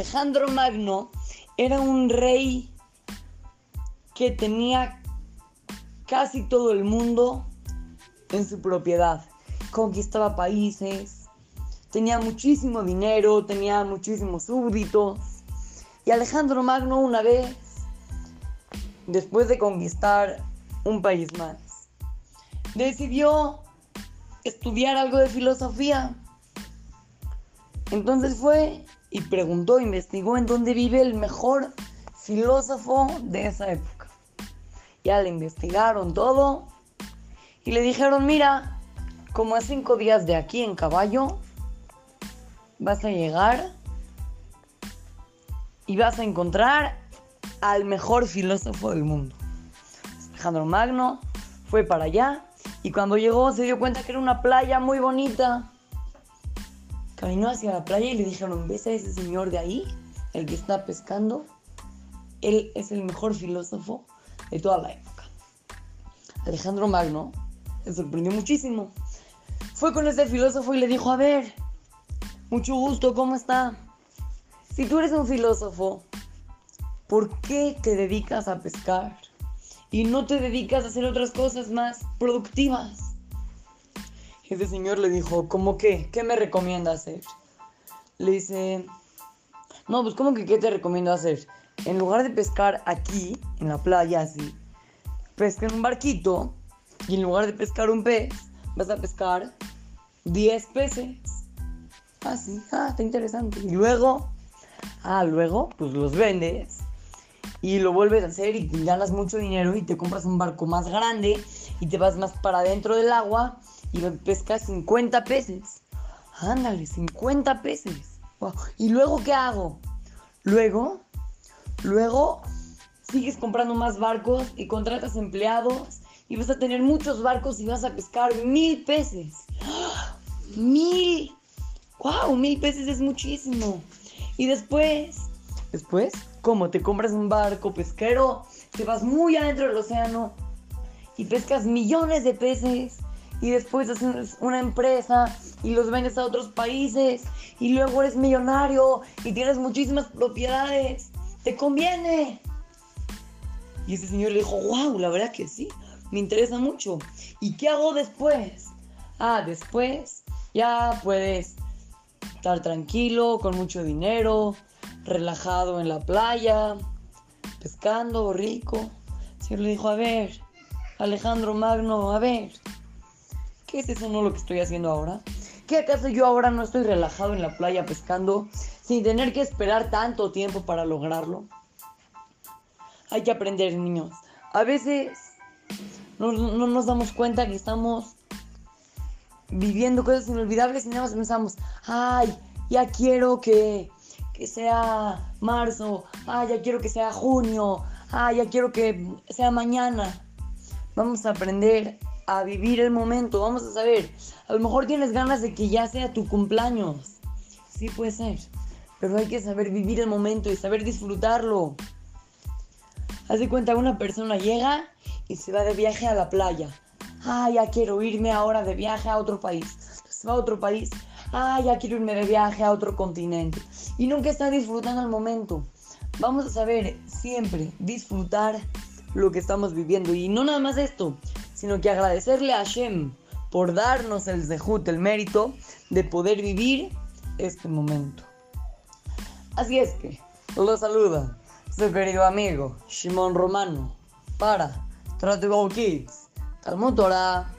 Alejandro Magno era un rey que tenía casi todo el mundo en su propiedad. Conquistaba países, tenía muchísimo dinero, tenía muchísimos súbditos. Y Alejandro Magno una vez, después de conquistar un país más, decidió estudiar algo de filosofía. Entonces fue y preguntó, investigó en dónde vive el mejor filósofo de esa época. Ya le investigaron todo y le dijeron, mira, como a cinco días de aquí en caballo, vas a llegar y vas a encontrar al mejor filósofo del mundo. Alejandro Magno fue para allá y cuando llegó se dio cuenta que era una playa muy bonita. Caminó hacia la playa y le dijeron, ¿ves a ese señor de ahí? El que está pescando. Él es el mejor filósofo de toda la época. Alejandro Magno se sorprendió muchísimo. Fue con ese filósofo y le dijo, a ver, mucho gusto, ¿cómo está? Si tú eres un filósofo, ¿por qué te dedicas a pescar? Y no te dedicas a hacer otras cosas más productivas. Ese señor le dijo, ¿cómo qué? ¿Qué me recomienda hacer? Le dice, no, pues ¿cómo que qué te recomiendo hacer? En lugar de pescar aquí, en la playa, así, pesca en un barquito y en lugar de pescar un pez, vas a pescar 10 peces. Ah, ah, está interesante. Y luego, ah, luego, pues los vendes y lo vuelves a hacer y ganas mucho dinero y te compras un barco más grande y te vas más para adentro del agua y pescas 50 peces. Ándale, 50 peces. ¿Y luego qué hago? Luego, luego sigues comprando más barcos y contratas empleados y vas a tener muchos barcos y vas a pescar mil peces. ¡Mil! ¡Wow! Mil peces es muchísimo. Y después, después, ¿cómo? Te compras un barco pesquero, te vas muy adentro del océano y pescas millones de peces y después haces una empresa y los vendes a otros países y luego eres millonario y tienes muchísimas propiedades. Te conviene. Y ese señor le dijo, wow, la verdad que sí, me interesa mucho. ¿Y qué hago después? Ah, después ya puedes estar tranquilo, con mucho dinero, relajado en la playa, pescando, rico. El señor le dijo, a ver, Alejandro Magno, a ver, ¿Qué es eso no lo que estoy haciendo ahora? ¿Qué acaso yo ahora no estoy relajado en la playa pescando sin tener que esperar tanto tiempo para lograrlo? Hay que aprender, niños. A veces no, nos damos cuenta que estamos viviendo cosas inolvidables y nada más pensamos, ay, ya quiero que, que sea marzo, ay, ya quiero que sea junio, ay, ya quiero que sea mañana. Vamos a aprender a vivir el momento. Vamos a saber, a lo mejor tienes ganas de que ya sea tu cumpleaños. Sí puede ser, pero hay que saber vivir el momento y saber disfrutarlo. Haz de cuenta, una persona llega y se va de viaje a la playa. Ah, ya quiero irme ahora de viaje a otro país. Se va a otro país. Ah, ya quiero irme de viaje a otro continente. Y nunca está disfrutando el momento. Vamos a saber siempre disfrutar lo que estamos viviendo. Y no nada más esto, sino que agradecerle a Hashem por darnos el zehut, el mérito de poder vivir este momento. Así es que, lo saluda su querido amigo Shimon Romano para Go Kids, Talmud Torah.